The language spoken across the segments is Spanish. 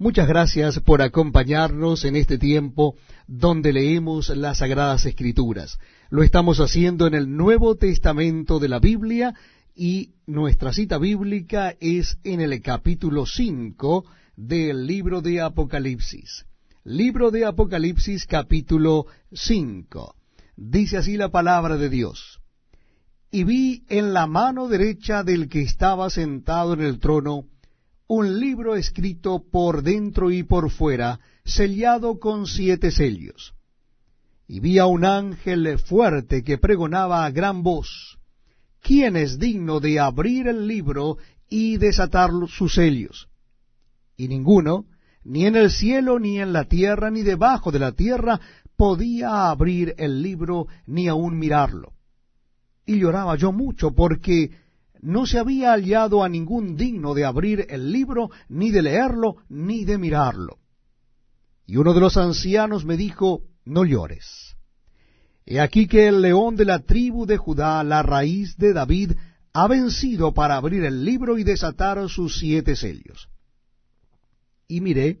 Muchas gracias por acompañarnos en este tiempo donde leemos las Sagradas Escrituras. Lo estamos haciendo en el Nuevo Testamento de la Biblia y nuestra cita bíblica es en el capítulo 5 del libro de Apocalipsis. Libro de Apocalipsis capítulo 5. Dice así la palabra de Dios. Y vi en la mano derecha del que estaba sentado en el trono un libro escrito por dentro y por fuera, sellado con siete sellos. Y vi a un ángel fuerte que pregonaba a gran voz, ¿quién es digno de abrir el libro y desatar sus sellos? Y ninguno, ni en el cielo, ni en la tierra, ni debajo de la tierra, podía abrir el libro, ni aun mirarlo. Y lloraba yo mucho, porque no se había hallado a ningún digno de abrir el libro, ni de leerlo, ni de mirarlo. Y uno de los ancianos me dijo, no llores. He aquí que el león de la tribu de Judá, la raíz de David, ha vencido para abrir el libro y desatar sus siete sellos. Y miré,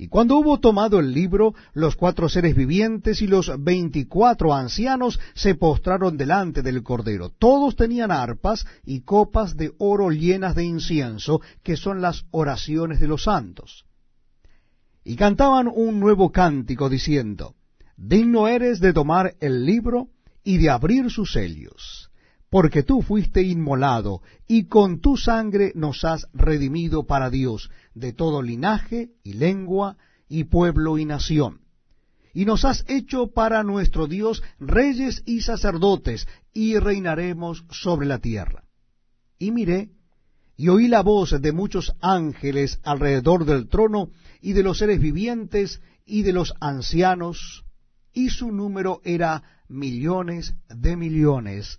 Y cuando hubo tomado el libro, los cuatro seres vivientes y los veinticuatro ancianos se postraron delante del Cordero. Todos tenían arpas y copas de oro llenas de incienso, que son las oraciones de los santos. Y cantaban un nuevo cántico diciendo, Digno eres de tomar el libro y de abrir sus sellos porque tú fuiste inmolado, y con tu sangre nos has redimido para Dios de todo linaje y lengua y pueblo y nación. Y nos has hecho para nuestro Dios reyes y sacerdotes, y reinaremos sobre la tierra. Y miré, y oí la voz de muchos ángeles alrededor del trono, y de los seres vivientes, y de los ancianos, y su número era millones de millones,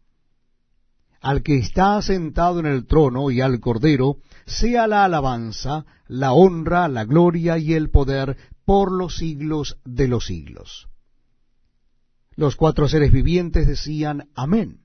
al que está sentado en el trono y al Cordero, sea la alabanza, la honra, la gloria y el poder por los siglos de los siglos. Los cuatro seres vivientes decían Amén.